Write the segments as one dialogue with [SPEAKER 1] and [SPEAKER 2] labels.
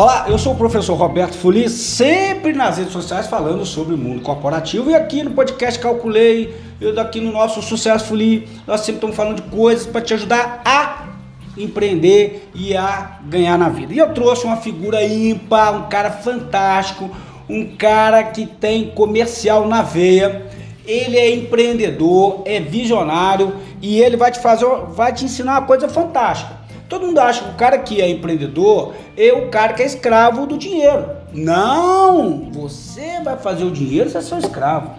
[SPEAKER 1] Olá, eu sou o professor Roberto Fuli, sempre nas redes sociais falando sobre o mundo corporativo e aqui no podcast Calculei, eu daqui no nosso Sucesso Fuli, nós sempre estamos falando de coisas para te ajudar a empreender e a ganhar na vida. E eu trouxe uma figura ímpar, um cara fantástico, um cara que tem comercial na veia. Ele é empreendedor, é visionário e ele vai te fazer, vai te ensinar uma coisa fantástica. Todo mundo acha que o cara que é empreendedor é o cara que é escravo do dinheiro. Não! Você vai fazer o dinheiro, você é seu escravo.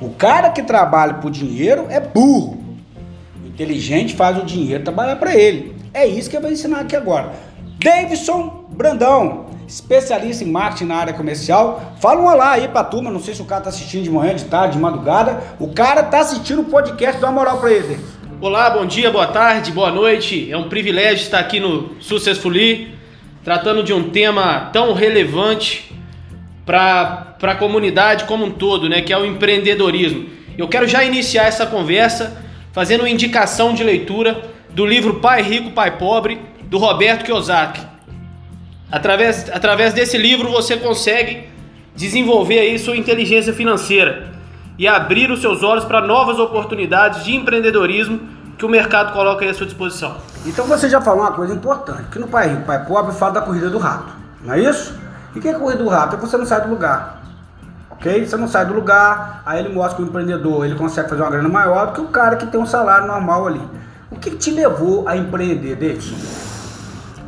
[SPEAKER 1] O cara que trabalha por dinheiro é burro. O inteligente faz o dinheiro trabalhar para ele. É isso que eu vou ensinar aqui agora. Davidson Brandão, especialista em marketing na área comercial. Fala um olá aí pra turma, não sei se o cara tá assistindo de manhã, de tarde, de madrugada. O cara tá assistindo o podcast, dá uma moral pra ele.
[SPEAKER 2] Olá, bom dia, boa tarde, boa noite. É um privilégio estar aqui no Successfully, tratando de um tema tão relevante para a comunidade como um todo, né, que é o empreendedorismo. Eu quero já iniciar essa conversa fazendo uma indicação de leitura do livro Pai Rico, Pai Pobre, do Roberto Kiyosaki. Através, através desse livro você consegue desenvolver aí sua inteligência financeira e abrir os seus olhos para novas oportunidades de empreendedorismo que o mercado coloca aí à sua disposição.
[SPEAKER 1] Então você já falou uma coisa importante, que no Pai Rico, Pai Pobre fala da corrida do rato, não é isso? E o que é a corrida do rato? É que você não sai do lugar. Ok? Você não sai do lugar, aí ele mostra que o empreendedor ele consegue fazer uma grana maior do que o cara que tem um salário normal ali. O que te levou a empreender, Davidson?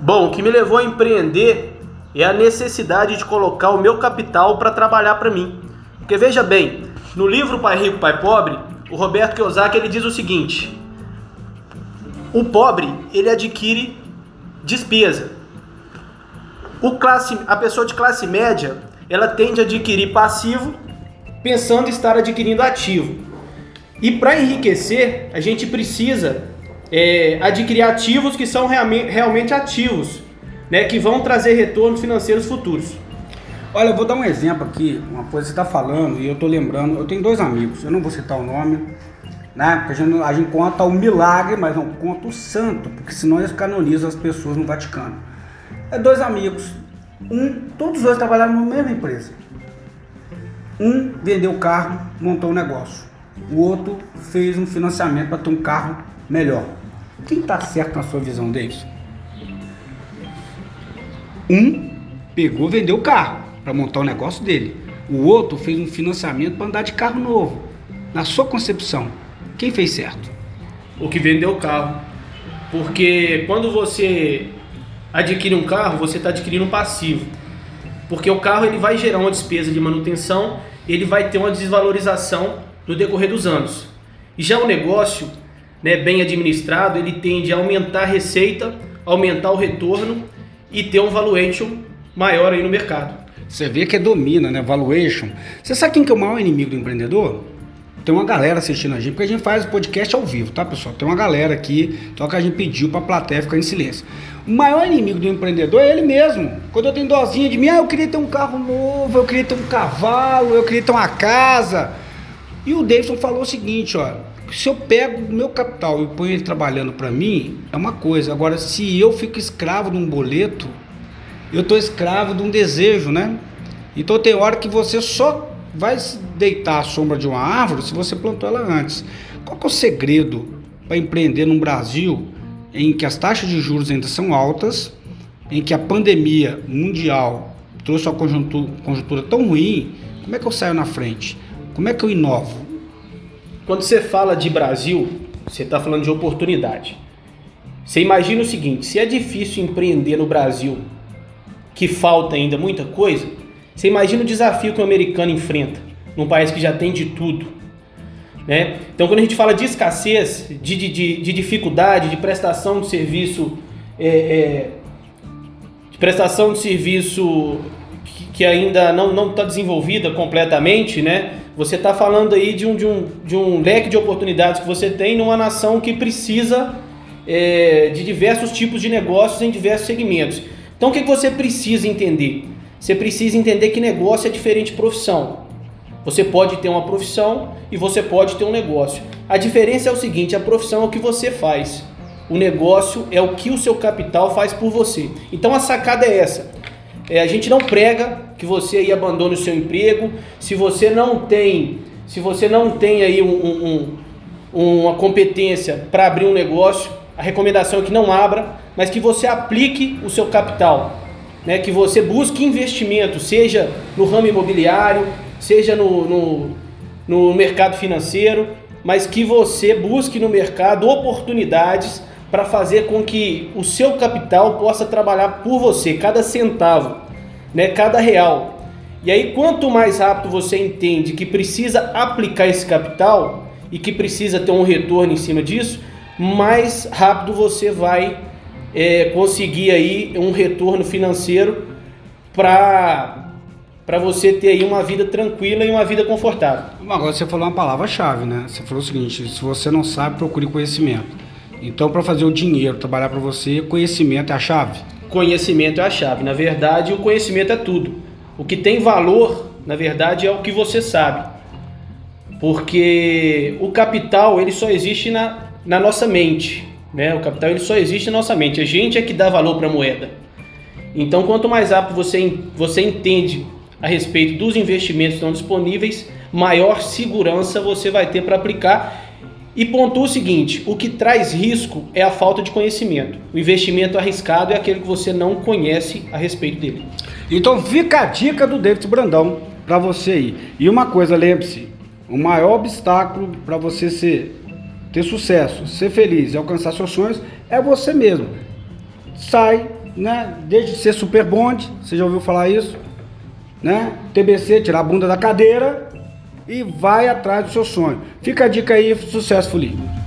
[SPEAKER 2] Bom, o que me levou a empreender é a necessidade de colocar o meu capital para trabalhar para mim. Porque veja bem, no livro Pai Rico, Pai Pobre, o Roberto Kiyosaki ele diz o seguinte: o pobre ele adquire despesa. O classe, a pessoa de classe média ela tende a adquirir passivo, pensando estar adquirindo ativo. E para enriquecer, a gente precisa é, adquirir ativos que são realmente, ativos, né, que vão trazer retornos financeiros futuros.
[SPEAKER 1] Olha, eu vou dar um exemplo aqui, uma coisa que você está falando e eu estou lembrando. Eu tenho dois amigos, eu não vou citar o nome, né? Porque a gente, a gente conta o milagre, mas não conta o santo, porque senão eles canonizam as pessoas no Vaticano. É dois amigos, um, todos os dois trabalharam na mesma empresa. Um vendeu o carro, montou um negócio. O outro fez um financiamento para ter um carro melhor. Quem está certo na sua visão, Davidson? Um pegou, vendeu o carro para montar o negócio dele. O outro fez um financiamento para andar de carro novo. Na sua concepção, quem fez certo?
[SPEAKER 2] O que vendeu o carro. Porque quando você adquire um carro, você está adquirindo um passivo. Porque o carro ele vai gerar uma despesa de manutenção, ele vai ter uma desvalorização no decorrer dos anos. E já o negócio, né, bem administrado, ele tende a aumentar a receita, aumentar o retorno e ter um valuation maior aí no mercado.
[SPEAKER 1] Você vê que é domina, né? Valuation. Você sabe quem que é o maior inimigo do empreendedor? Tem uma galera assistindo a gente, porque a gente faz o podcast ao vivo, tá, pessoal? Tem uma galera aqui, então que a gente pediu para a plateia ficar em silêncio. O maior inimigo do empreendedor é ele mesmo. Quando eu tenho dozinha de mim, ah, eu queria ter um carro novo, eu queria ter um cavalo, eu queria ter uma casa. E o Davidson falou o seguinte, ó, se eu pego meu capital e ponho ele trabalhando para mim, é uma coisa. Agora, se eu fico escravo de um boleto, eu estou escravo de um desejo, né? Então tem hora que você só vai deitar à sombra de uma árvore se você plantou ela antes. Qual é o segredo para empreender num Brasil em que as taxas de juros ainda são altas, em que a pandemia mundial trouxe uma conjuntura, conjuntura tão ruim? Como é que eu saio na frente? Como é que eu inovo?
[SPEAKER 2] Quando você fala de Brasil, você está falando de oportunidade. Você imagina o seguinte: se é difícil empreender no Brasil que falta ainda muita coisa, você imagina o desafio que o americano enfrenta num país que já tem de tudo. Né? Então, quando a gente fala de escassez, de, de, de dificuldade, de prestação de serviço, é, é, de prestação de serviço que, que ainda não está desenvolvida completamente, né? você está falando aí de um, de, um, de um leque de oportunidades que você tem numa nação que precisa é, de diversos tipos de negócios em diversos segmentos. Então o que você precisa entender? Você precisa entender que negócio é diferente de profissão. Você pode ter uma profissão e você pode ter um negócio. A diferença é o seguinte: a profissão é o que você faz, o negócio é o que o seu capital faz por você. Então a sacada é essa: É, a gente não prega que você aí abandone o seu emprego. Se você não tem, se você não tem aí um, um, uma competência para abrir um negócio, a recomendação é que não abra, mas que você aplique o seu capital, né? Que você busque investimento, seja no ramo imobiliário, seja no, no, no mercado financeiro, mas que você busque no mercado oportunidades para fazer com que o seu capital possa trabalhar por você, cada centavo, né, cada real. E aí, quanto mais rápido você entende que precisa aplicar esse capital e que precisa ter um retorno em cima disso, mais rápido você vai é, conseguir aí um retorno financeiro para para você ter aí uma vida tranquila e uma vida confortável.
[SPEAKER 1] Agora você falou uma palavra-chave, né? Você falou o seguinte: se você não sabe, procure conhecimento. Então, para fazer o dinheiro trabalhar para você, conhecimento é a chave?
[SPEAKER 2] Conhecimento é a chave. Na verdade, o conhecimento é tudo. O que tem valor, na verdade, é o que você sabe. Porque o capital, ele só existe na, na nossa mente. Né? O capital ele só existe na nossa mente. A gente é que dá valor para a moeda. Então, quanto mais rápido você, você entende a respeito dos investimentos que estão disponíveis, maior segurança você vai ter para aplicar. E pontua o seguinte: o que traz risco é a falta de conhecimento. O investimento arriscado é aquele que você não conhece a respeito dele.
[SPEAKER 1] Então fica a dica do David Brandão para você aí. E uma coisa, lembre-se: o maior obstáculo para você ser, ter sucesso, ser feliz e alcançar seus sonhos é você mesmo. Sai, né? Deixe de ser super bonde, você já ouviu falar isso? né? TBC, tirar a bunda da cadeira e vai atrás do seu sonho. Fica a dica aí, sucesso, Folia.